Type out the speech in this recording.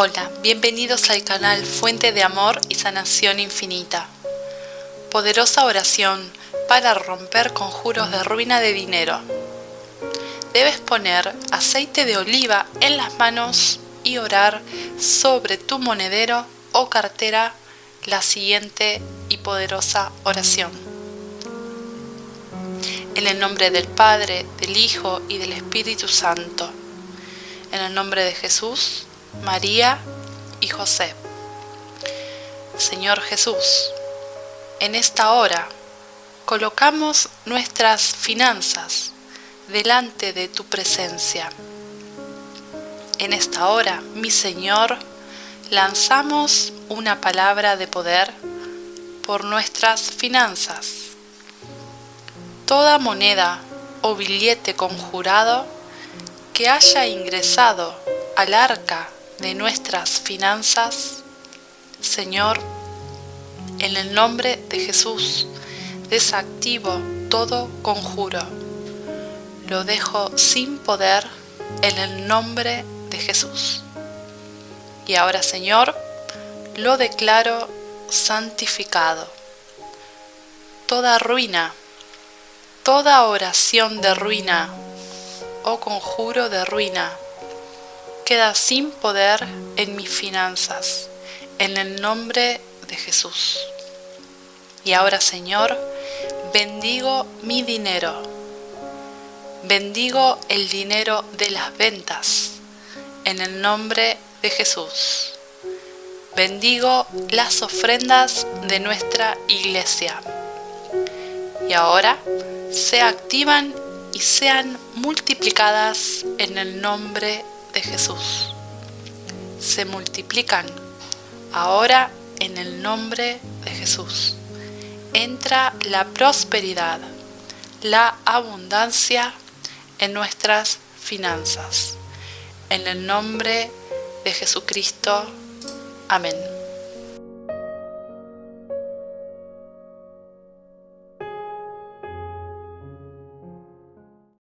Hola, bienvenidos al canal Fuente de Amor y Sanación Infinita. Poderosa oración para romper conjuros de ruina de dinero. Debes poner aceite de oliva en las manos y orar sobre tu monedero o cartera la siguiente y poderosa oración. En el nombre del Padre, del Hijo y del Espíritu Santo. En el nombre de Jesús, María y José. Señor Jesús, en esta hora colocamos nuestras finanzas delante de tu presencia. En esta hora, mi Señor, lanzamos una palabra de poder por nuestras finanzas. Toda moneda o billete conjurado que haya ingresado al arca de nuestras finanzas, Señor, en el nombre de Jesús, desactivo todo conjuro. Lo dejo sin poder en el nombre de Jesús. Y ahora, Señor, lo declaro santificado. Toda ruina, toda oración de ruina o conjuro de ruina queda sin poder en mis finanzas, en el nombre de Jesús. Y ahora, Señor, bendigo mi dinero, bendigo el dinero de las ventas, en el nombre de Jesús. Bendigo las ofrendas de nuestra iglesia. Y ahora se activan y sean multiplicadas en el nombre de de Jesús. Se multiplican ahora en el nombre de Jesús. Entra la prosperidad, la abundancia en nuestras finanzas. En el nombre de Jesucristo. Amén.